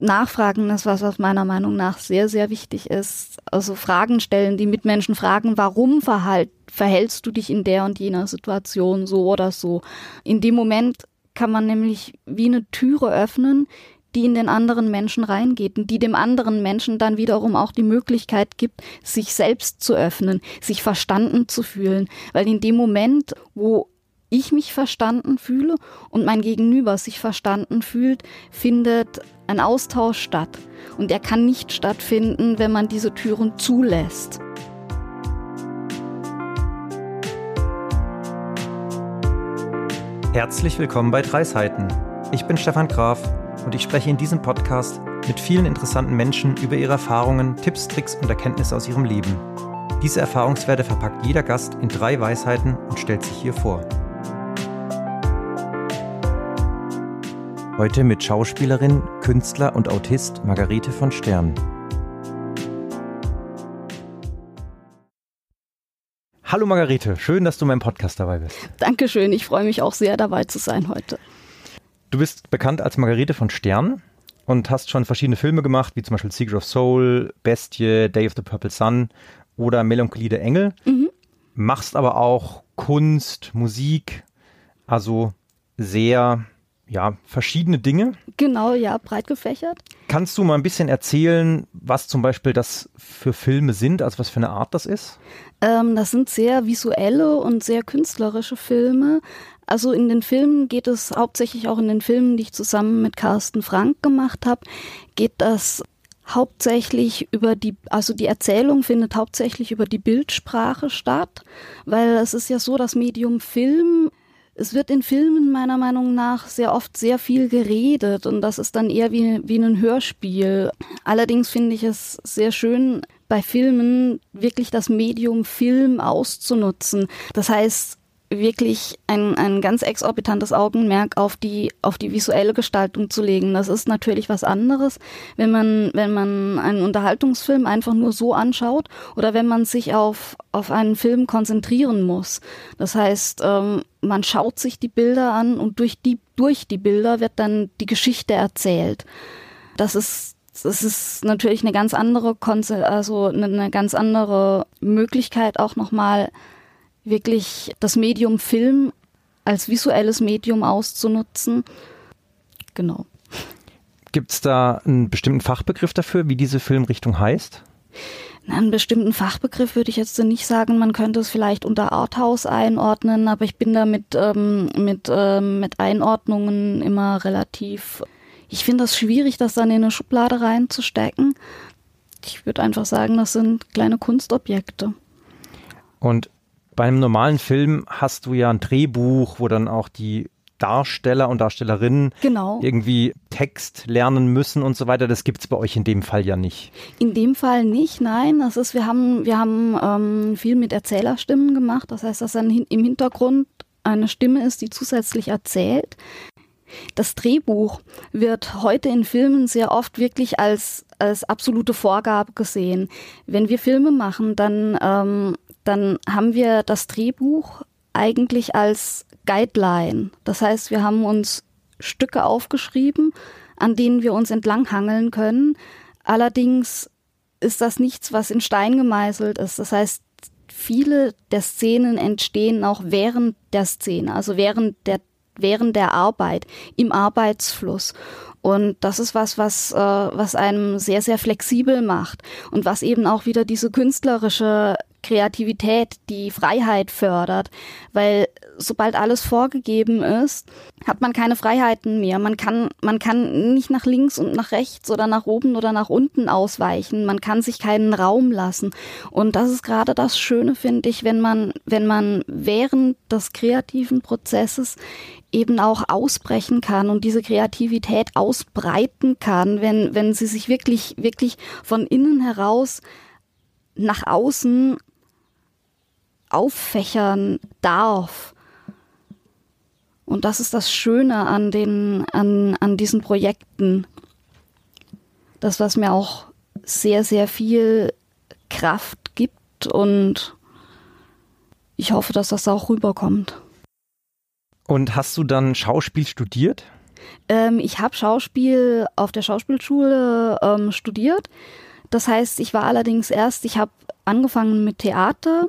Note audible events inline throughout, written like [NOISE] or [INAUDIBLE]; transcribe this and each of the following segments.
Nachfragen ist was, was meiner Meinung nach sehr, sehr wichtig ist. Also Fragen stellen, die Mitmenschen fragen, warum verhalt, verhältst du dich in der und jener Situation so oder so. In dem Moment kann man nämlich wie eine Türe öffnen, die in den anderen Menschen reingeht und die dem anderen Menschen dann wiederum auch die Möglichkeit gibt, sich selbst zu öffnen, sich verstanden zu fühlen. Weil in dem Moment, wo ich mich verstanden fühle und mein Gegenüber sich verstanden fühlt, findet ein Austausch statt. Und er kann nicht stattfinden, wenn man diese Türen zulässt. Herzlich willkommen bei Drei Seiten. Ich bin Stefan Graf und ich spreche in diesem Podcast mit vielen interessanten Menschen über ihre Erfahrungen, Tipps, Tricks und Erkenntnisse aus ihrem Leben. Diese Erfahrungswerte verpackt jeder Gast in drei Weisheiten und stellt sich hier vor. Heute mit Schauspielerin, Künstler und Autist Margarete von Stern. Hallo Margarete, schön, dass du meinem Podcast dabei bist. Dankeschön, ich freue mich auch sehr dabei zu sein heute. Du bist bekannt als Margarete von Stern und hast schon verschiedene Filme gemacht, wie zum Beispiel Secret of Soul, Bestie, Day of the Purple Sun oder Melancholie der Engel. Mhm. Machst aber auch Kunst, Musik, also sehr ja, verschiedene Dinge. Genau, ja, breit gefächert. Kannst du mal ein bisschen erzählen, was zum Beispiel das für Filme sind, also was für eine Art das ist? Ähm, das sind sehr visuelle und sehr künstlerische Filme. Also in den Filmen geht es hauptsächlich auch in den Filmen, die ich zusammen mit Carsten Frank gemacht habe, geht das hauptsächlich über die, also die Erzählung findet hauptsächlich über die Bildsprache statt, weil es ist ja so, das Medium Film es wird in Filmen meiner Meinung nach sehr oft sehr viel geredet und das ist dann eher wie, wie ein Hörspiel. Allerdings finde ich es sehr schön, bei Filmen wirklich das Medium Film auszunutzen. Das heißt, wirklich ein, ein ganz exorbitantes Augenmerk auf die, auf die visuelle Gestaltung zu legen. Das ist natürlich was anderes, wenn man, wenn man einen Unterhaltungsfilm einfach nur so anschaut oder wenn man sich auf, auf einen Film konzentrieren muss. Das heißt, ähm, man schaut sich die Bilder an und durch die, durch die Bilder wird dann die Geschichte erzählt. Das ist das ist natürlich eine ganz andere Konze also eine ganz andere Möglichkeit auch nochmal wirklich das Medium Film als visuelles Medium auszunutzen. Genau. Gibt es da einen bestimmten Fachbegriff dafür, wie diese Filmrichtung heißt? Na, einen bestimmten Fachbegriff würde ich jetzt nicht sagen. Man könnte es vielleicht unter Arthouse einordnen, aber ich bin da mit, ähm, mit, ähm, mit Einordnungen immer relativ. Ich finde das schwierig, das dann in eine Schublade reinzustecken. Ich würde einfach sagen, das sind kleine Kunstobjekte. Und bei einem normalen Film hast du ja ein Drehbuch, wo dann auch die Darsteller und Darstellerinnen genau. irgendwie Text lernen müssen und so weiter. Das gibt es bei euch in dem Fall ja nicht. In dem Fall nicht, nein. Das ist, wir haben, wir haben ähm, viel mit Erzählerstimmen gemacht. Das heißt, dass dann im Hintergrund eine Stimme ist, die zusätzlich erzählt. Das Drehbuch wird heute in Filmen sehr oft wirklich als, als absolute Vorgabe gesehen. Wenn wir Filme machen, dann ähm, dann haben wir das Drehbuch eigentlich als Guideline. Das heißt, wir haben uns Stücke aufgeschrieben, an denen wir uns entlanghangeln können. Allerdings ist das nichts, was in Stein gemeißelt ist. Das heißt, viele der Szenen entstehen auch während der Szene, also während der während der Arbeit, im Arbeitsfluss. Und das ist was, was, äh, was einem sehr, sehr flexibel macht und was eben auch wieder diese künstlerische Kreativität, die Freiheit fördert, weil sobald alles vorgegeben ist, hat man keine Freiheiten mehr. Man kann, man kann nicht nach links und nach rechts oder nach oben oder nach unten ausweichen. Man kann sich keinen Raum lassen. Und das ist gerade das Schöne, finde ich, wenn man, wenn man während des kreativen Prozesses eben auch ausbrechen kann und diese Kreativität ausbreiten kann, wenn, wenn sie sich wirklich, wirklich von innen heraus nach außen auffächern darf. Und das ist das Schöne an den, an, an diesen Projekten. Das, was mir auch sehr, sehr viel Kraft gibt und ich hoffe, dass das auch rüberkommt. Und hast du dann Schauspiel studiert? Ähm, ich habe Schauspiel auf der Schauspielschule ähm, studiert. Das heißt, ich war allerdings erst, ich habe angefangen mit Theater.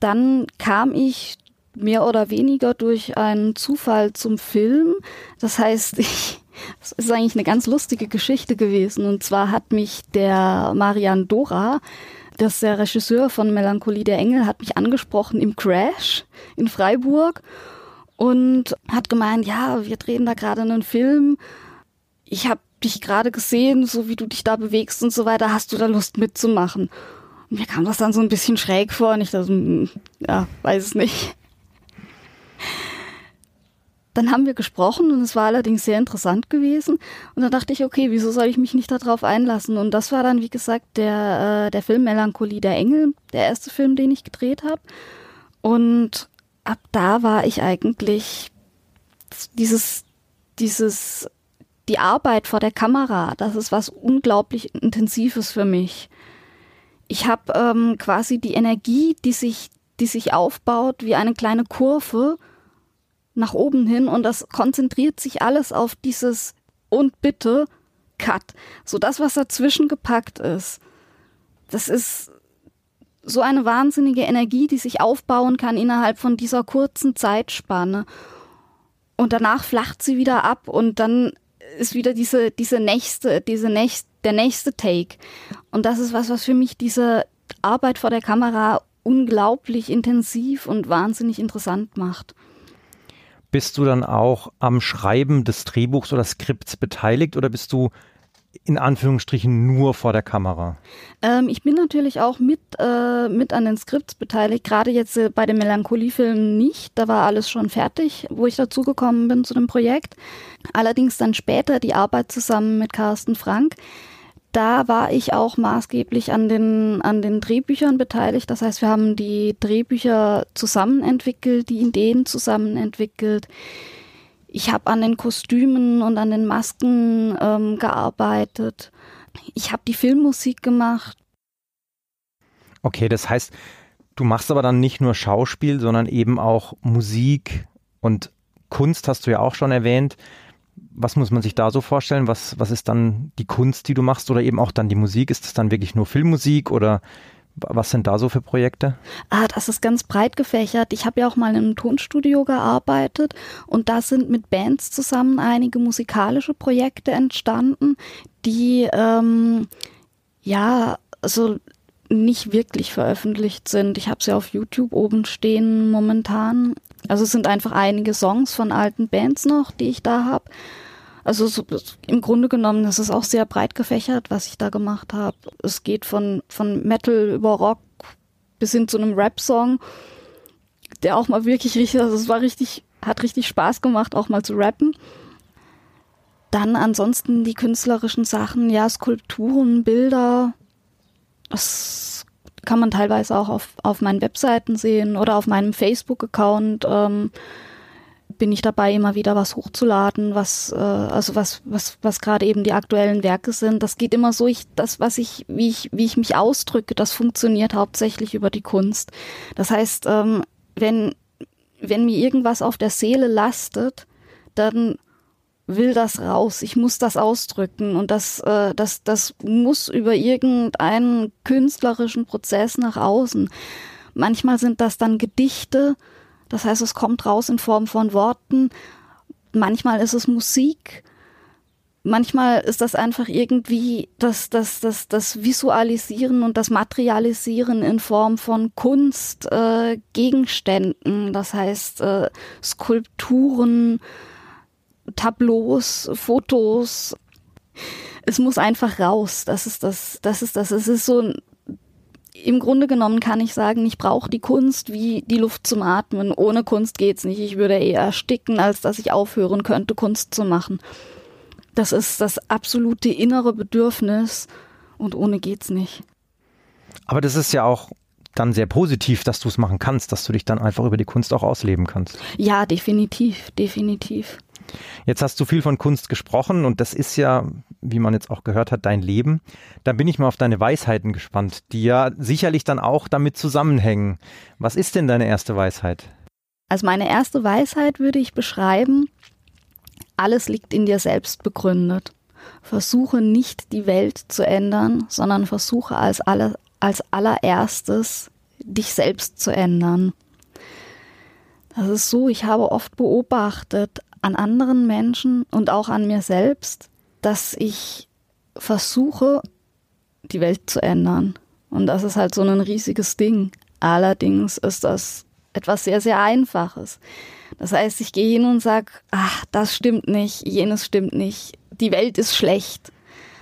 Dann kam ich mehr oder weniger durch einen Zufall zum Film. Das heißt, [LAUGHS] ich, das ist eigentlich eine ganz lustige Geschichte gewesen. Und zwar hat mich der Marian Dora, das ist der Regisseur von Melancholie der Engel, hat mich angesprochen im Crash in Freiburg und hat gemeint, ja, wir drehen da gerade einen Film. Ich habe dich gerade gesehen, so wie du dich da bewegst und so weiter. Hast du da Lust mitzumachen? Und mir kam das dann so ein bisschen schräg vor und ich dachte, hm, ja, weiß es nicht. Dann haben wir gesprochen und es war allerdings sehr interessant gewesen. Und dann dachte ich, okay, wieso soll ich mich nicht darauf einlassen? Und das war dann, wie gesagt, der, äh, der Film Melancholie der Engel, der erste Film, den ich gedreht habe. Und ab da war ich eigentlich dieses, dieses, die Arbeit vor der Kamera, das ist was unglaublich Intensives für mich. Ich habe ähm, quasi die Energie, die sich, die sich aufbaut wie eine kleine Kurve nach oben hin und das konzentriert sich alles auf dieses und bitte Cut. So das, was dazwischen gepackt ist. Das ist so eine wahnsinnige Energie, die sich aufbauen kann innerhalb von dieser kurzen Zeitspanne. Und danach flacht sie wieder ab und dann ist wieder diese, diese nächste, diese nächste, der nächste Take. Und das ist was, was für mich diese Arbeit vor der Kamera unglaublich intensiv und wahnsinnig interessant macht. Bist du dann auch am Schreiben des Drehbuchs oder Skripts beteiligt oder bist du in Anführungsstrichen nur vor der Kamera? Ähm, ich bin natürlich auch mit, äh, mit an den Skripts beteiligt, gerade jetzt äh, bei dem Melancholiefilm nicht. Da war alles schon fertig, wo ich dazugekommen bin zu dem Projekt. Allerdings dann später die Arbeit zusammen mit Carsten Frank da war ich auch maßgeblich an den, an den Drehbüchern beteiligt. Das heißt, wir haben die Drehbücher zusammen entwickelt, die Ideen zusammen entwickelt. Ich habe an den Kostümen und an den Masken ähm, gearbeitet. Ich habe die Filmmusik gemacht. Okay, das heißt, du machst aber dann nicht nur Schauspiel, sondern eben auch Musik und Kunst hast du ja auch schon erwähnt was muss man sich da so vorstellen? Was, was ist dann die Kunst, die du machst oder eben auch dann die Musik? Ist das dann wirklich nur Filmmusik oder was sind da so für Projekte? Ah, das ist ganz breit gefächert. Ich habe ja auch mal in einem Tonstudio gearbeitet und da sind mit Bands zusammen einige musikalische Projekte entstanden, die ähm, ja, also nicht wirklich veröffentlicht sind. Ich habe sie auf YouTube oben stehen momentan. Also es sind einfach einige Songs von alten Bands noch, die ich da habe. Also so, im Grunde genommen ist es auch sehr breit gefächert, was ich da gemacht habe. Es geht von, von Metal über Rock bis hin zu einem Rap-Song, der auch mal wirklich richtig, also es war richtig, hat richtig Spaß gemacht, auch mal zu rappen. Dann ansonsten die künstlerischen Sachen, ja, Skulpturen, Bilder. Das kann man teilweise auch auf, auf meinen Webseiten sehen oder auf meinem Facebook-Account. Ähm, bin ich dabei, immer wieder was hochzuladen, was, äh, also was, was, was gerade eben die aktuellen Werke sind. Das geht immer so, ich, das, was ich, wie ich, wie ich mich ausdrücke, das funktioniert hauptsächlich über die Kunst. Das heißt, ähm, wenn, wenn mir irgendwas auf der Seele lastet, dann will das raus. Ich muss das ausdrücken und das, äh, das, das muss über irgendeinen künstlerischen Prozess nach außen. Manchmal sind das dann Gedichte, das heißt, es kommt raus in Form von Worten. Manchmal ist es Musik. Manchmal ist das einfach irgendwie das, das, das, das Visualisieren und das Materialisieren in Form von Kunst, äh, Gegenständen, das heißt äh, Skulpturen, Tableaus, Fotos. Es muss einfach raus. Das ist das, das ist das. Es ist so ein im Grunde genommen kann ich sagen, ich brauche die Kunst wie die Luft zum Atmen. Ohne Kunst geht's nicht. Ich würde eher ersticken, als dass ich aufhören könnte, Kunst zu machen. Das ist das absolute innere Bedürfnis und ohne geht's nicht. Aber das ist ja auch dann sehr positiv, dass du es machen kannst, dass du dich dann einfach über die Kunst auch ausleben kannst. Ja, definitiv, definitiv. Jetzt hast du viel von Kunst gesprochen und das ist ja, wie man jetzt auch gehört hat, dein Leben. Da bin ich mal auf deine Weisheiten gespannt, die ja sicherlich dann auch damit zusammenhängen. Was ist denn deine erste Weisheit? Also meine erste Weisheit würde ich beschreiben alles liegt in dir selbst begründet. Versuche nicht die Welt zu ändern, sondern versuche als, alle, als allererstes dich selbst zu ändern. Das ist so, ich habe oft beobachtet an anderen Menschen und auch an mir selbst, dass ich versuche, die Welt zu ändern. Und das ist halt so ein riesiges Ding. Allerdings ist das etwas sehr, sehr Einfaches. Das heißt, ich gehe hin und sage, ach, das stimmt nicht, jenes stimmt nicht, die Welt ist schlecht.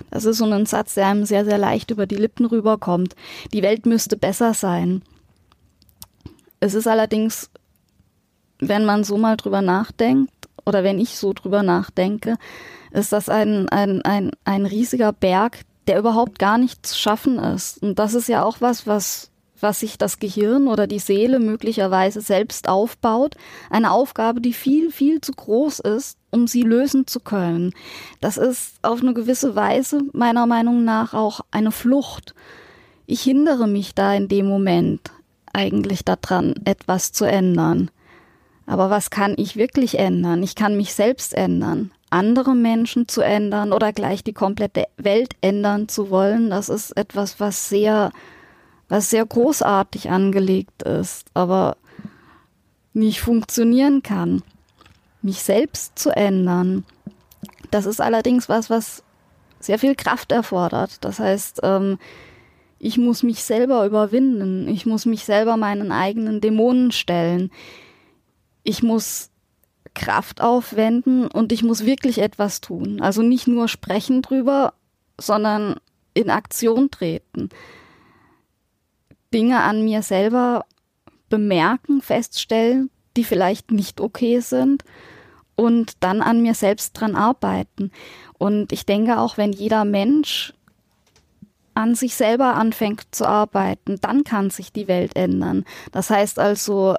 Das ist so ein Satz, der einem sehr, sehr leicht über die Lippen rüberkommt. Die Welt müsste besser sein. Es ist allerdings, wenn man so mal drüber nachdenkt, oder wenn ich so drüber nachdenke, ist das ein, ein, ein, ein riesiger Berg, der überhaupt gar nicht zu schaffen ist. Und das ist ja auch was, was, was sich das Gehirn oder die Seele möglicherweise selbst aufbaut. Eine Aufgabe, die viel, viel zu groß ist, um sie lösen zu können. Das ist auf eine gewisse Weise meiner Meinung nach auch eine Flucht. Ich hindere mich da in dem Moment eigentlich daran, etwas zu ändern. Aber was kann ich wirklich ändern? Ich kann mich selbst ändern andere Menschen zu ändern oder gleich die komplette Welt ändern zu wollen, das ist etwas, was sehr, was sehr großartig angelegt ist, aber nicht funktionieren kann. Mich selbst zu ändern, das ist allerdings was, was sehr viel Kraft erfordert. Das heißt, ähm, ich muss mich selber überwinden. Ich muss mich selber meinen eigenen Dämonen stellen. Ich muss Kraft aufwenden und ich muss wirklich etwas tun. Also nicht nur sprechen drüber, sondern in Aktion treten. Dinge an mir selber bemerken, feststellen, die vielleicht nicht okay sind und dann an mir selbst dran arbeiten. Und ich denke auch, wenn jeder Mensch an sich selber anfängt zu arbeiten, dann kann sich die Welt ändern. Das heißt also,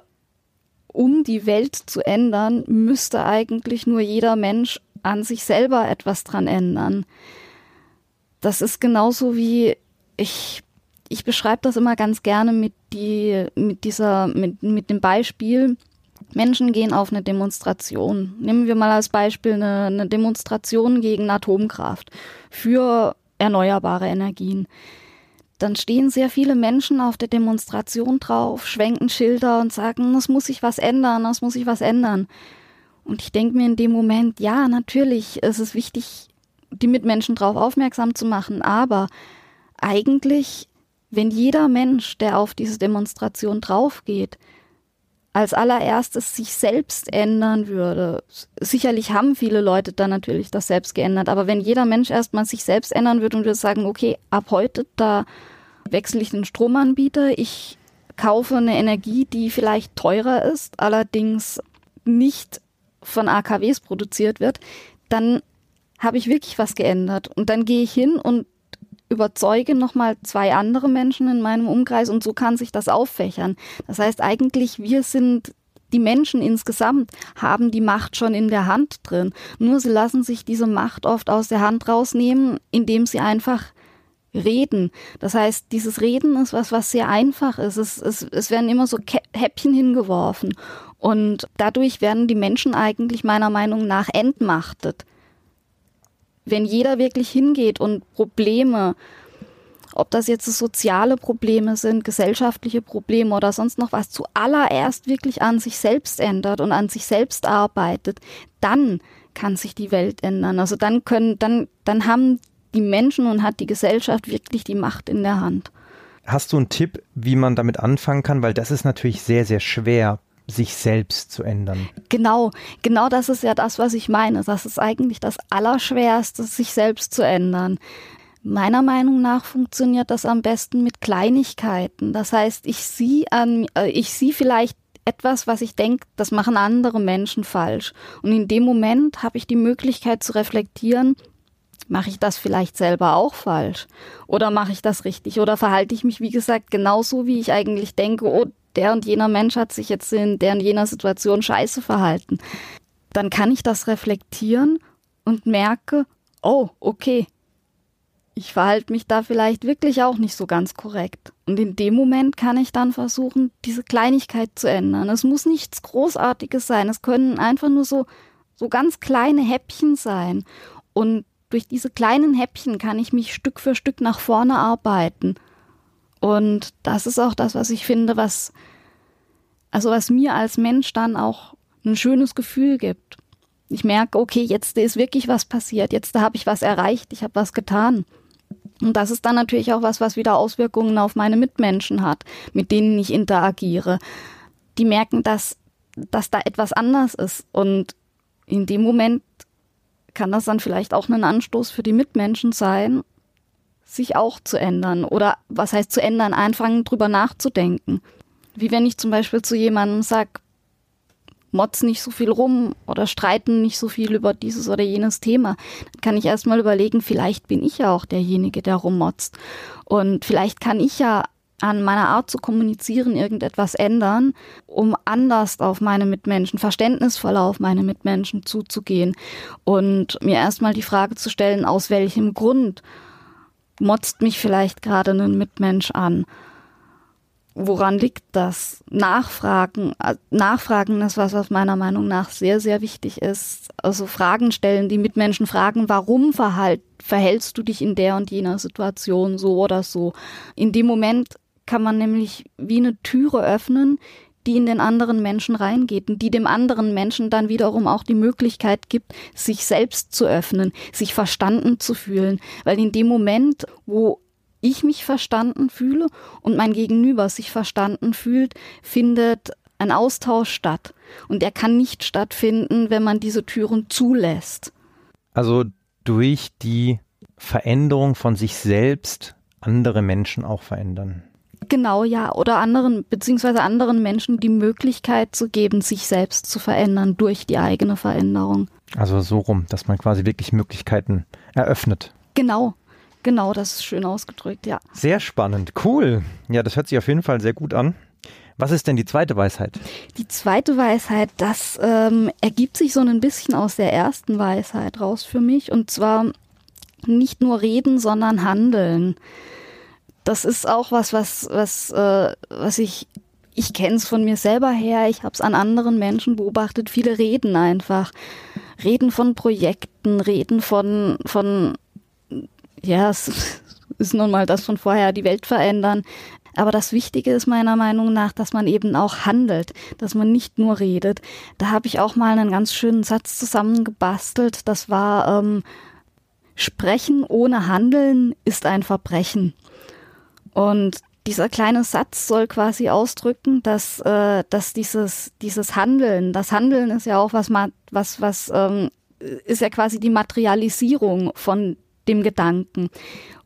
um die Welt zu ändern, müsste eigentlich nur jeder Mensch an sich selber etwas dran ändern. Das ist genauso wie ich, ich beschreibe das immer ganz gerne mit, die, mit, dieser, mit, mit dem Beispiel, Menschen gehen auf eine Demonstration. Nehmen wir mal als Beispiel eine, eine Demonstration gegen Atomkraft für erneuerbare Energien dann stehen sehr viele Menschen auf der Demonstration drauf, schwenken Schilder und sagen, es muss sich was ändern, es muss sich was ändern. Und ich denke mir in dem Moment, ja, natürlich ist es wichtig, die Mitmenschen darauf aufmerksam zu machen, aber eigentlich, wenn jeder Mensch, der auf diese Demonstration draufgeht, als allererstes sich selbst ändern würde. Sicherlich haben viele Leute dann natürlich das selbst geändert, aber wenn jeder Mensch erstmal sich selbst ändern würde und würde sagen, okay, ab heute da wechsle ich den Stromanbieter, ich kaufe eine Energie, die vielleicht teurer ist, allerdings nicht von AKWs produziert wird, dann habe ich wirklich was geändert. Und dann gehe ich hin und überzeuge nochmal zwei andere Menschen in meinem Umkreis und so kann sich das auffächern. Das heißt eigentlich, wir sind die Menschen insgesamt haben die Macht schon in der Hand drin. Nur sie lassen sich diese Macht oft aus der Hand rausnehmen, indem sie einfach reden. Das heißt, dieses Reden ist was, was sehr einfach ist. Es, es, es werden immer so Häppchen hingeworfen. Und dadurch werden die Menschen eigentlich meiner Meinung nach entmachtet wenn jeder wirklich hingeht und Probleme, ob das jetzt soziale Probleme sind, gesellschaftliche Probleme oder sonst noch was, zuallererst wirklich an sich selbst ändert und an sich selbst arbeitet, dann kann sich die Welt ändern. Also dann können, dann, dann haben die Menschen und hat die Gesellschaft wirklich die Macht in der Hand. Hast du einen Tipp, wie man damit anfangen kann? Weil das ist natürlich sehr, sehr schwer sich selbst zu ändern. Genau, genau das ist ja das, was ich meine. Das ist eigentlich das Allerschwerste, sich selbst zu ändern. Meiner Meinung nach funktioniert das am besten mit Kleinigkeiten. Das heißt, ich sehe an, äh, ich sehe vielleicht etwas, was ich denke, das machen andere Menschen falsch. Und in dem Moment habe ich die Möglichkeit zu reflektieren, mache ich das vielleicht selber auch falsch? Oder mache ich das richtig? Oder verhalte ich mich, wie gesagt, genauso, wie ich eigentlich denke, oh, der und jener Mensch hat sich jetzt in der und jener Situation scheiße verhalten, dann kann ich das reflektieren und merke, oh, okay, ich verhalte mich da vielleicht wirklich auch nicht so ganz korrekt. Und in dem Moment kann ich dann versuchen, diese Kleinigkeit zu ändern. Es muss nichts Großartiges sein. Es können einfach nur so, so ganz kleine Häppchen sein. Und durch diese kleinen Häppchen kann ich mich Stück für Stück nach vorne arbeiten. Und das ist auch das, was ich finde, was, also was mir als Mensch dann auch ein schönes Gefühl gibt. Ich merke, okay, jetzt ist wirklich was passiert, jetzt habe ich was erreicht, ich habe was getan. Und das ist dann natürlich auch was, was wieder Auswirkungen auf meine Mitmenschen hat, mit denen ich interagiere. Die merken, dass, dass da etwas anders ist. Und in dem Moment kann das dann vielleicht auch ein Anstoß für die Mitmenschen sein, sich auch zu ändern. Oder was heißt zu ändern? Anfangen drüber nachzudenken. Wie wenn ich zum Beispiel zu jemandem sage, motz nicht so viel rum oder streiten nicht so viel über dieses oder jenes Thema. Dann kann ich erstmal überlegen, vielleicht bin ich ja auch derjenige, der rummotzt. Und vielleicht kann ich ja an meiner Art zu kommunizieren irgendetwas ändern, um anders auf meine Mitmenschen, verständnisvoller auf meine Mitmenschen zuzugehen und mir erstmal die Frage zu stellen, aus welchem Grund motzt mich vielleicht gerade ein Mitmensch an woran liegt das? Nachfragen, äh, Nachfragen ist was, was meiner Meinung nach sehr, sehr wichtig ist. Also Fragen stellen, die Mitmenschen fragen, warum verhalt, verhältst du dich in der und jener Situation so oder so? In dem Moment kann man nämlich wie eine Türe öffnen, die in den anderen Menschen reingeht und die dem anderen Menschen dann wiederum auch die Möglichkeit gibt, sich selbst zu öffnen, sich verstanden zu fühlen. Weil in dem Moment, wo ich mich verstanden fühle und mein Gegenüber sich verstanden fühlt, findet ein Austausch statt. Und der kann nicht stattfinden, wenn man diese Türen zulässt. Also durch die Veränderung von sich selbst andere Menschen auch verändern. Genau, ja. Oder anderen, beziehungsweise anderen Menschen die Möglichkeit zu geben, sich selbst zu verändern durch die eigene Veränderung. Also so rum, dass man quasi wirklich Möglichkeiten eröffnet. Genau, Genau, das ist schön ausgedrückt, ja. Sehr spannend, cool. Ja, das hört sich auf jeden Fall sehr gut an. Was ist denn die zweite Weisheit? Die zweite Weisheit, das ähm, ergibt sich so ein bisschen aus der ersten Weisheit raus für mich. Und zwar nicht nur reden, sondern handeln. Das ist auch was, was, was, äh, was ich, ich kenne es von mir selber her, ich habe es an anderen Menschen beobachtet, viele reden einfach. Reden von Projekten, reden von, von ja, es [LAUGHS] ist nun mal das von vorher, die Welt verändern. Aber das Wichtige ist meiner Meinung nach, dass man eben auch handelt, dass man nicht nur redet. Da habe ich auch mal einen ganz schönen Satz zusammengebastelt. Das war, ähm, Sprechen ohne Handeln ist ein Verbrechen. Und dieser kleine Satz soll quasi ausdrücken, dass, äh, dass dieses, dieses Handeln, das Handeln ist ja auch was, was, was ähm, ist ja quasi die Materialisierung von dem Gedanken.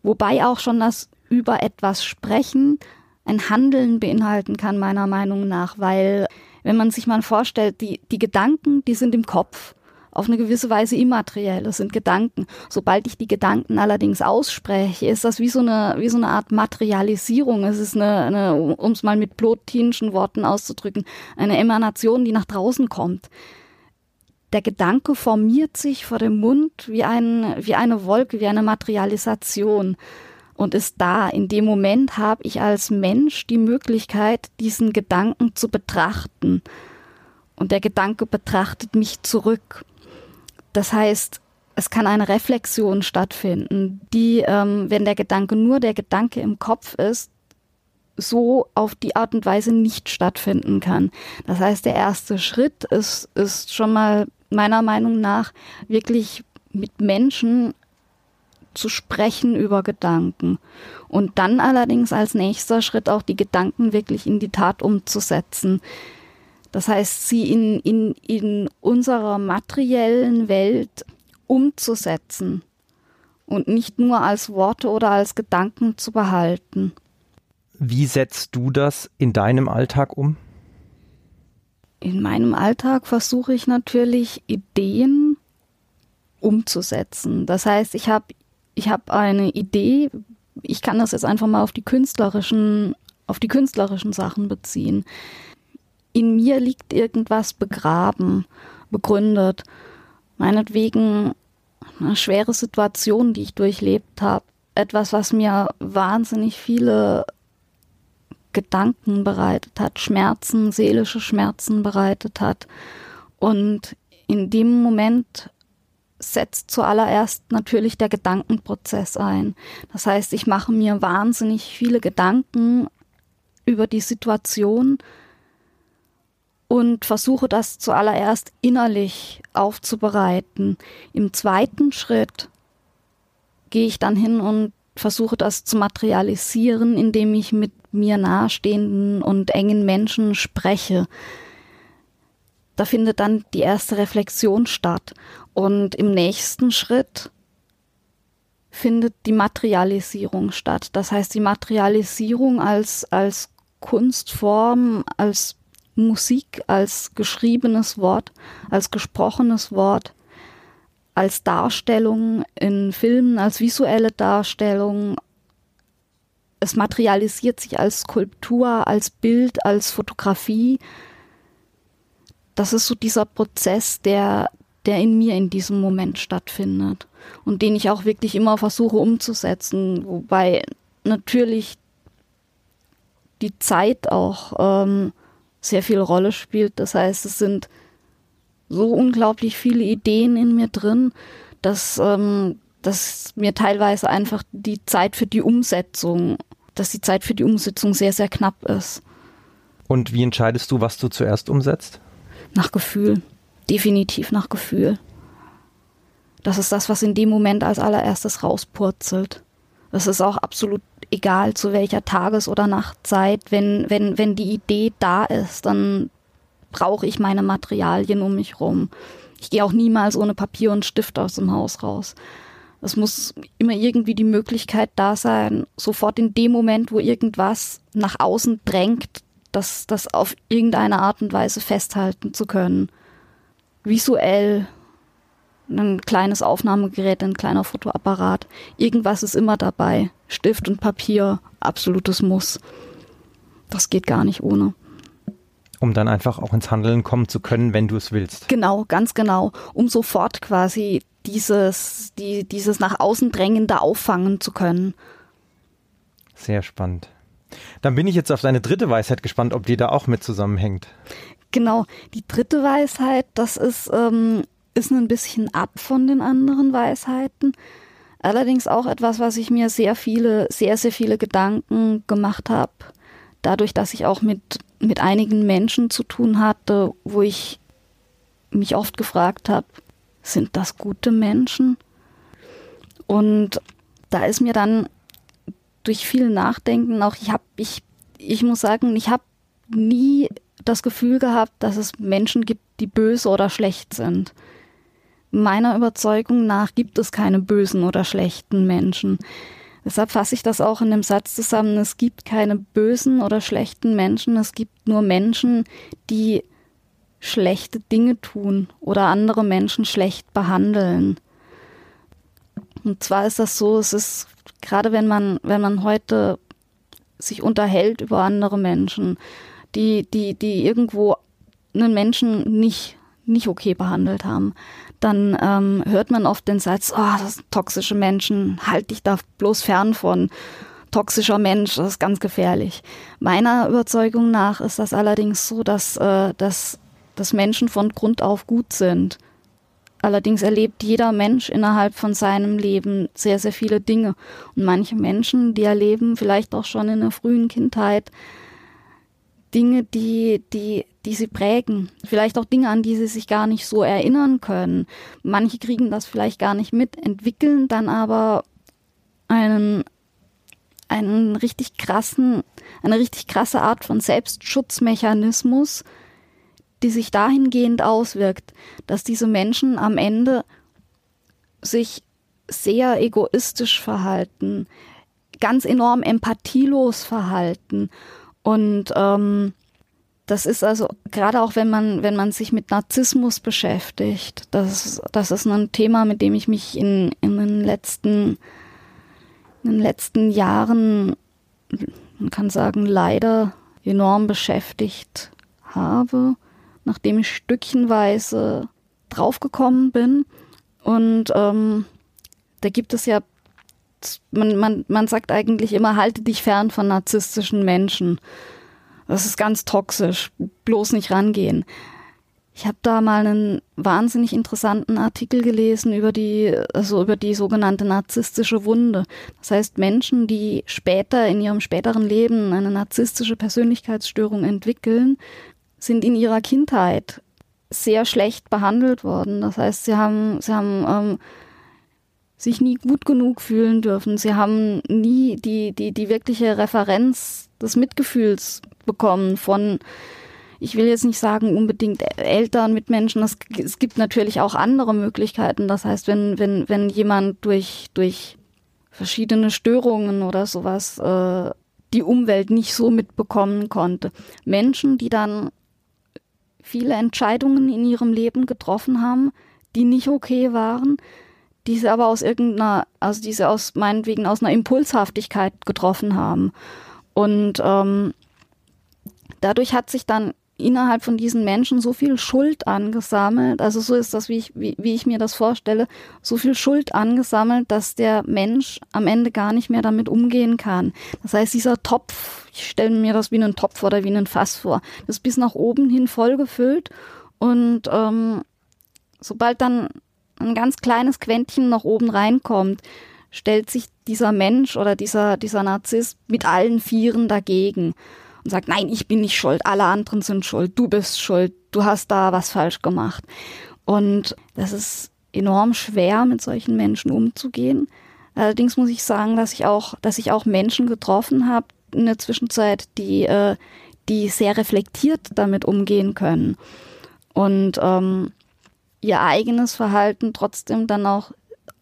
Wobei auch schon das über etwas sprechen ein Handeln beinhalten kann, meiner Meinung nach, weil wenn man sich mal vorstellt, die, die Gedanken, die sind im Kopf auf eine gewisse Weise immateriell. Das sind Gedanken. Sobald ich die Gedanken allerdings ausspreche, ist das wie so eine, wie so eine Art Materialisierung. Es ist eine, eine um es mal mit plotinschen Worten auszudrücken, eine Emanation, die nach draußen kommt der Gedanke formiert sich vor dem Mund wie, ein, wie eine Wolke, wie eine Materialisation und ist da. In dem Moment habe ich als Mensch die Möglichkeit, diesen Gedanken zu betrachten. Und der Gedanke betrachtet mich zurück. Das heißt, es kann eine Reflexion stattfinden, die, ähm, wenn der Gedanke nur der Gedanke im Kopf ist, so auf die Art und Weise nicht stattfinden kann. Das heißt, der erste Schritt ist, ist schon mal meiner Meinung nach wirklich mit Menschen zu sprechen über Gedanken und dann allerdings als nächster Schritt auch die Gedanken wirklich in die Tat umzusetzen. Das heißt, sie in, in, in unserer materiellen Welt umzusetzen und nicht nur als Worte oder als Gedanken zu behalten. Wie setzt du das in deinem Alltag um? in meinem Alltag versuche ich natürlich Ideen umzusetzen. Das heißt, ich habe ich habe eine Idee, ich kann das jetzt einfach mal auf die künstlerischen auf die künstlerischen Sachen beziehen. In mir liegt irgendwas begraben, begründet. Meinetwegen eine schwere Situation, die ich durchlebt habe. Etwas, was mir wahnsinnig viele Gedanken bereitet hat, Schmerzen, seelische Schmerzen bereitet hat. Und in dem Moment setzt zuallererst natürlich der Gedankenprozess ein. Das heißt, ich mache mir wahnsinnig viele Gedanken über die Situation und versuche das zuallererst innerlich aufzubereiten. Im zweiten Schritt gehe ich dann hin und versuche das zu materialisieren, indem ich mit mir nahestehenden und engen Menschen spreche. Da findet dann die erste Reflexion statt. Und im nächsten Schritt findet die Materialisierung statt. Das heißt, die Materialisierung als, als Kunstform, als Musik, als geschriebenes Wort, als gesprochenes Wort, als Darstellung in Filmen, als visuelle Darstellung. Es materialisiert sich als Skulptur, als Bild, als Fotografie. Das ist so dieser Prozess, der, der in mir in diesem Moment stattfindet und den ich auch wirklich immer versuche umzusetzen, wobei natürlich die Zeit auch ähm, sehr viel Rolle spielt. Das heißt, es sind so unglaublich viele Ideen in mir drin, dass, ähm, dass mir teilweise einfach die Zeit für die Umsetzung, dass die Zeit für die Umsetzung sehr, sehr knapp ist. Und wie entscheidest du, was du zuerst umsetzt? Nach Gefühl. Definitiv nach Gefühl. Das ist das, was in dem Moment als allererstes rauspurzelt. Das ist auch absolut egal, zu welcher Tages- oder Nachtzeit. Wenn, wenn, wenn die Idee da ist, dann brauche ich meine Materialien um mich rum. Ich gehe auch niemals ohne Papier und Stift aus dem Haus raus. Es muss immer irgendwie die Möglichkeit da sein, sofort in dem Moment, wo irgendwas nach außen drängt, das, das auf irgendeine Art und Weise festhalten zu können. Visuell, ein kleines Aufnahmegerät, ein kleiner Fotoapparat. Irgendwas ist immer dabei. Stift und Papier, absolutes Muss. Das geht gar nicht ohne um dann einfach auch ins Handeln kommen zu können, wenn du es willst. Genau, ganz genau, um sofort quasi dieses, die, dieses nach außen drängende auffangen zu können. Sehr spannend. Dann bin ich jetzt auf deine dritte Weisheit gespannt, ob die da auch mit zusammenhängt. Genau, die dritte Weisheit, das ist, ähm, ist ein bisschen ab von den anderen Weisheiten. Allerdings auch etwas, was ich mir sehr viele, sehr, sehr viele Gedanken gemacht habe. Dadurch, dass ich auch mit mit einigen Menschen zu tun hatte, wo ich mich oft gefragt habe, sind das gute Menschen? Und da ist mir dann durch viel Nachdenken auch, ich habe, ich, ich muss sagen, ich habe nie das Gefühl gehabt, dass es Menschen gibt, die böse oder schlecht sind. Meiner Überzeugung nach gibt es keine bösen oder schlechten Menschen. Deshalb fasse ich das auch in dem Satz zusammen, es gibt keine bösen oder schlechten Menschen, es gibt nur Menschen, die schlechte Dinge tun oder andere Menschen schlecht behandeln. Und zwar ist das so, es ist gerade wenn man, wenn man heute sich unterhält über andere Menschen, die, die, die irgendwo einen Menschen nicht, nicht okay behandelt haben, dann ähm, hört man oft den Satz, oh, das sind toxische Menschen, halt dich da bloß fern von. Toxischer Mensch, das ist ganz gefährlich. Meiner Überzeugung nach ist das allerdings so, dass, äh, dass, dass Menschen von Grund auf gut sind. Allerdings erlebt jeder Mensch innerhalb von seinem Leben sehr, sehr viele Dinge. Und manche Menschen, die erleben vielleicht auch schon in der frühen Kindheit Dinge, die, die, die sie prägen. Vielleicht auch Dinge, an die sie sich gar nicht so erinnern können. Manche kriegen das vielleicht gar nicht mit, entwickeln dann aber einen, einen richtig krassen, eine richtig krasse Art von Selbstschutzmechanismus, die sich dahingehend auswirkt, dass diese Menschen am Ende sich sehr egoistisch verhalten, ganz enorm empathielos verhalten und ähm, das ist also gerade auch, wenn man, wenn man sich mit Narzissmus beschäftigt, das, das ist ein Thema, mit dem ich mich in, in den letzten, in den letzten Jahren, man kann sagen, leider enorm beschäftigt habe, nachdem ich stückchenweise draufgekommen bin. Und ähm, da gibt es ja man, man, man sagt eigentlich immer, halte dich fern von narzisstischen Menschen. Das ist ganz toxisch, bloß nicht rangehen. Ich habe da mal einen wahnsinnig interessanten Artikel gelesen über die, also über die sogenannte narzisstische Wunde. Das heißt, Menschen, die später in ihrem späteren Leben eine narzisstische Persönlichkeitsstörung entwickeln, sind in ihrer Kindheit sehr schlecht behandelt worden. Das heißt, sie haben, sie haben ähm, sich nie gut genug fühlen dürfen. Sie haben nie die, die, die wirkliche Referenz des Mitgefühls bekommen von ich will jetzt nicht sagen unbedingt Eltern, Mitmenschen, es, es gibt natürlich auch andere Möglichkeiten. Das heißt, wenn, wenn, wenn jemand durch, durch verschiedene Störungen oder sowas äh, die Umwelt nicht so mitbekommen konnte. Menschen, die dann viele Entscheidungen in ihrem Leben getroffen haben, die nicht okay waren, die sie aber aus irgendeiner, also die sie aus meinetwegen aus einer Impulshaftigkeit getroffen haben. Und ähm, dadurch hat sich dann innerhalb von diesen Menschen so viel Schuld angesammelt, also so ist das, wie ich, wie, wie ich mir das vorstelle, so viel Schuld angesammelt, dass der Mensch am Ende gar nicht mehr damit umgehen kann. Das heißt, dieser Topf, ich stelle mir das wie einen Topf oder wie einen Fass vor, das ist bis nach oben hin vollgefüllt und ähm, sobald dann ein ganz kleines Quäntchen nach oben reinkommt, stellt sich dieser Mensch oder dieser, dieser Narzisst mit allen Vieren dagegen und sagt, nein, ich bin nicht schuld, alle anderen sind schuld, du bist schuld, du hast da was falsch gemacht. Und das ist enorm schwer, mit solchen Menschen umzugehen. Allerdings muss ich sagen, dass ich auch, dass ich auch Menschen getroffen habe in der Zwischenzeit, die, äh, die sehr reflektiert damit umgehen können und ähm, ihr eigenes Verhalten trotzdem dann auch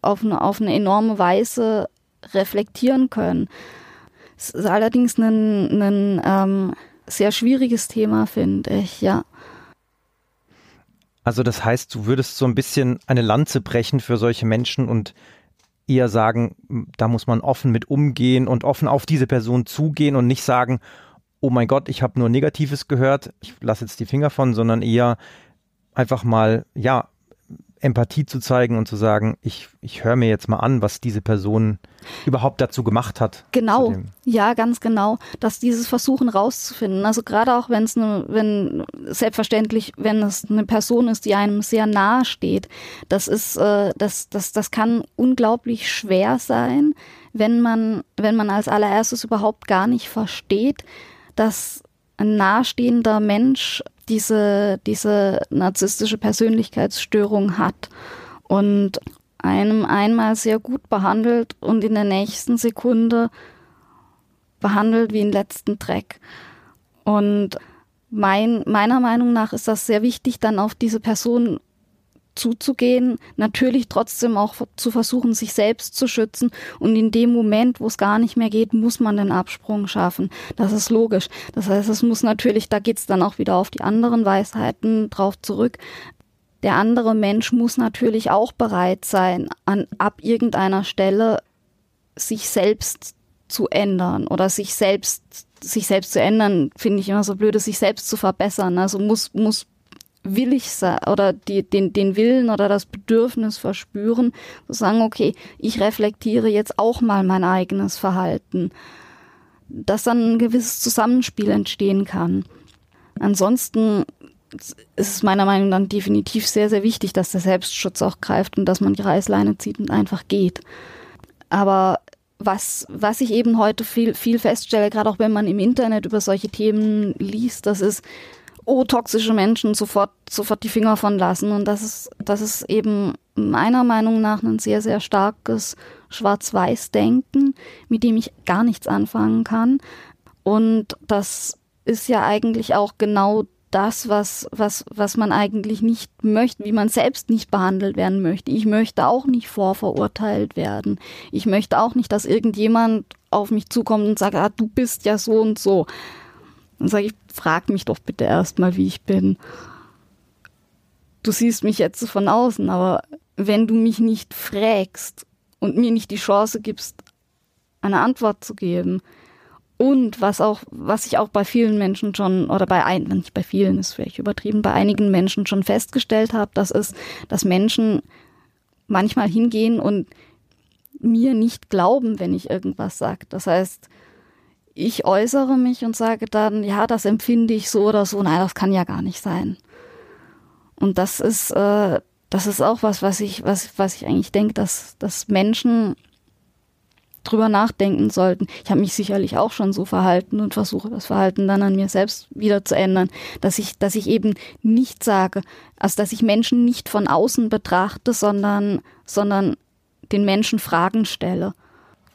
auf eine, auf eine enorme Weise reflektieren können. Es ist allerdings ein, ein ähm, sehr schwieriges Thema, finde ich, ja. Also das heißt, du würdest so ein bisschen eine Lanze brechen für solche Menschen und eher sagen, da muss man offen mit umgehen und offen auf diese Person zugehen und nicht sagen, oh mein Gott, ich habe nur Negatives gehört, ich lasse jetzt die Finger von, sondern eher einfach mal, ja, Empathie zu zeigen und zu sagen, ich, ich höre mir jetzt mal an, was diese Person überhaupt dazu gemacht hat. Genau, ja, ganz genau, dass dieses Versuchen rauszufinden, also gerade auch wenn es eine, wenn selbstverständlich, wenn es eine Person ist, die einem sehr nahe steht, das ist, äh, das, das, das kann unglaublich schwer sein, wenn man, wenn man als allererstes überhaupt gar nicht versteht, dass ein nahestehender Mensch diese, diese narzisstische Persönlichkeitsstörung hat und einem einmal sehr gut behandelt und in der nächsten Sekunde behandelt wie einen letzten Dreck. Und mein, meiner Meinung nach ist das sehr wichtig, dann auf diese Person zuzugehen, natürlich trotzdem auch zu versuchen, sich selbst zu schützen. Und in dem Moment, wo es gar nicht mehr geht, muss man den Absprung schaffen. Das ist logisch. Das heißt, es muss natürlich, da geht's dann auch wieder auf die anderen Weisheiten drauf zurück. Der andere Mensch muss natürlich auch bereit sein, an, ab irgendeiner Stelle sich selbst zu ändern oder sich selbst sich selbst zu ändern, finde ich immer so blöd, sich selbst zu verbessern. Also muss, muss willig sein oder die, den, den Willen oder das Bedürfnis verspüren, zu sagen, okay, ich reflektiere jetzt auch mal mein eigenes Verhalten, dass dann ein gewisses Zusammenspiel entstehen kann. Ansonsten ist es meiner Meinung nach definitiv sehr, sehr wichtig, dass der Selbstschutz auch greift und dass man die Reißleine zieht und einfach geht. Aber was, was ich eben heute viel, viel feststelle, gerade auch wenn man im Internet über solche Themen liest, das ist, oh, toxische Menschen sofort, sofort die Finger von lassen. Und das ist, das ist eben meiner Meinung nach ein sehr, sehr starkes Schwarz-Weiß-Denken, mit dem ich gar nichts anfangen kann. Und das ist ja eigentlich auch genau das, was, was, was man eigentlich nicht möchte, wie man selbst nicht behandelt werden möchte. Ich möchte auch nicht vorverurteilt werden. Ich möchte auch nicht, dass irgendjemand auf mich zukommt und sagt, ah, du bist ja so und so. Dann sage ich, frag mich doch bitte erstmal, wie ich bin. Du siehst mich jetzt von außen, aber wenn du mich nicht fragst und mir nicht die Chance gibst, eine Antwort zu geben, und was auch, was ich auch bei vielen Menschen schon, oder bei ein, nicht bei vielen, ist vielleicht übertrieben, bei einigen Menschen schon festgestellt habe, das ist, dass Menschen manchmal hingehen und mir nicht glauben, wenn ich irgendwas sage. Das heißt, ich äußere mich und sage dann, ja, das empfinde ich so oder so. Nein, das kann ja gar nicht sein. Und das ist, äh, das ist auch was, was ich, was, was ich eigentlich denke, dass, dass Menschen drüber nachdenken sollten. Ich habe mich sicherlich auch schon so verhalten und versuche das Verhalten dann an mir selbst wieder zu ändern, dass ich, dass ich eben nicht sage, also dass ich Menschen nicht von außen betrachte, sondern, sondern den Menschen Fragen stelle.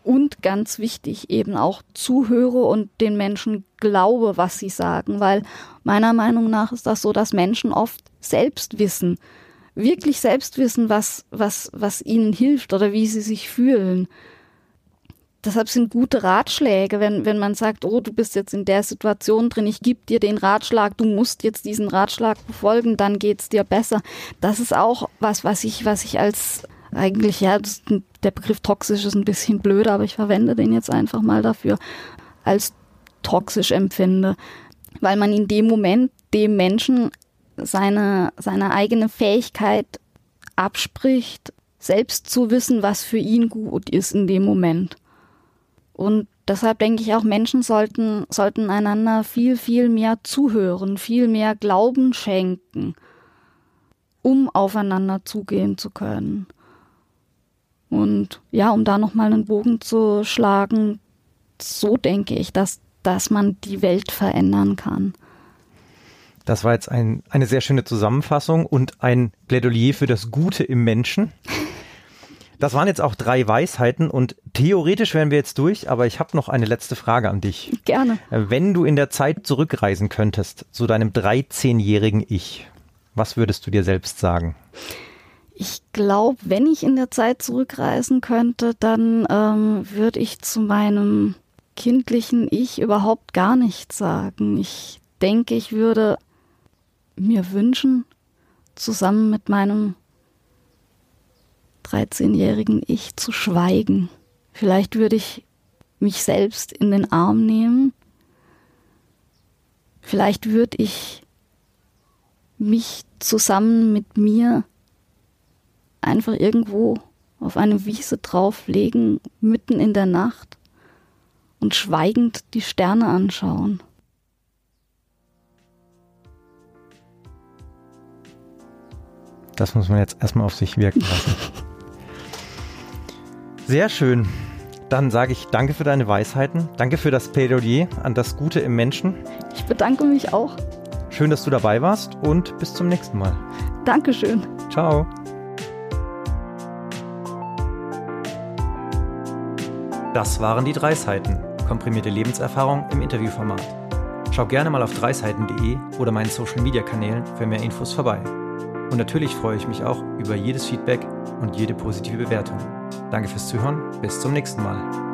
Und ganz wichtig, eben auch zuhöre und den Menschen glaube, was sie sagen, weil meiner Meinung nach ist das so, dass Menschen oft selbst wissen, wirklich selbst wissen, was, was, was ihnen hilft oder wie sie sich fühlen deshalb sind gute Ratschläge, wenn, wenn man sagt, oh, du bist jetzt in der Situation drin, ich gebe dir den Ratschlag, du musst jetzt diesen Ratschlag befolgen, dann geht's dir besser. Das ist auch was, was ich, was ich als eigentlich, ja, das, der Begriff toxisch ist ein bisschen blöd, aber ich verwende den jetzt einfach mal dafür, als toxisch empfinde. Weil man in dem Moment dem Menschen seine, seine eigene Fähigkeit abspricht, selbst zu wissen, was für ihn gut ist in dem Moment. Und deshalb denke ich auch, Menschen sollten, sollten einander viel, viel mehr zuhören, viel mehr Glauben schenken, um aufeinander zugehen zu können. Und ja, um da nochmal einen Bogen zu schlagen, so denke ich, dass, dass man die Welt verändern kann. Das war jetzt ein, eine sehr schöne Zusammenfassung und ein Plädoyer für das Gute im Menschen. Das waren jetzt auch drei Weisheiten und theoretisch wären wir jetzt durch, aber ich habe noch eine letzte Frage an dich. Gerne. Wenn du in der Zeit zurückreisen könntest zu deinem 13-jährigen Ich, was würdest du dir selbst sagen? Ich glaube, wenn ich in der Zeit zurückreisen könnte, dann ähm, würde ich zu meinem kindlichen Ich überhaupt gar nichts sagen. Ich denke, ich würde mir wünschen, zusammen mit meinem 13-jährigen Ich zu schweigen. Vielleicht würde ich mich selbst in den Arm nehmen. Vielleicht würde ich mich zusammen mit mir einfach irgendwo auf eine Wiese drauflegen, mitten in der Nacht und schweigend die Sterne anschauen. Das muss man jetzt erstmal auf sich wirken lassen. Sehr schön. Dann sage ich danke für deine Weisheiten. Danke für das Plädoyer an das Gute im Menschen. Ich bedanke mich auch. Schön, dass du dabei warst und bis zum nächsten Mal. Dankeschön. Ciao. Das waren die drei Seiten. Komprimierte Lebenserfahrung im Interviewformat. Schau gerne mal auf dreiseiten.de oder meinen Social Media Kanälen für mehr Infos vorbei. Und natürlich freue ich mich auch über jedes Feedback und jede positive Bewertung. Danke fürs Zuhören. Bis zum nächsten Mal.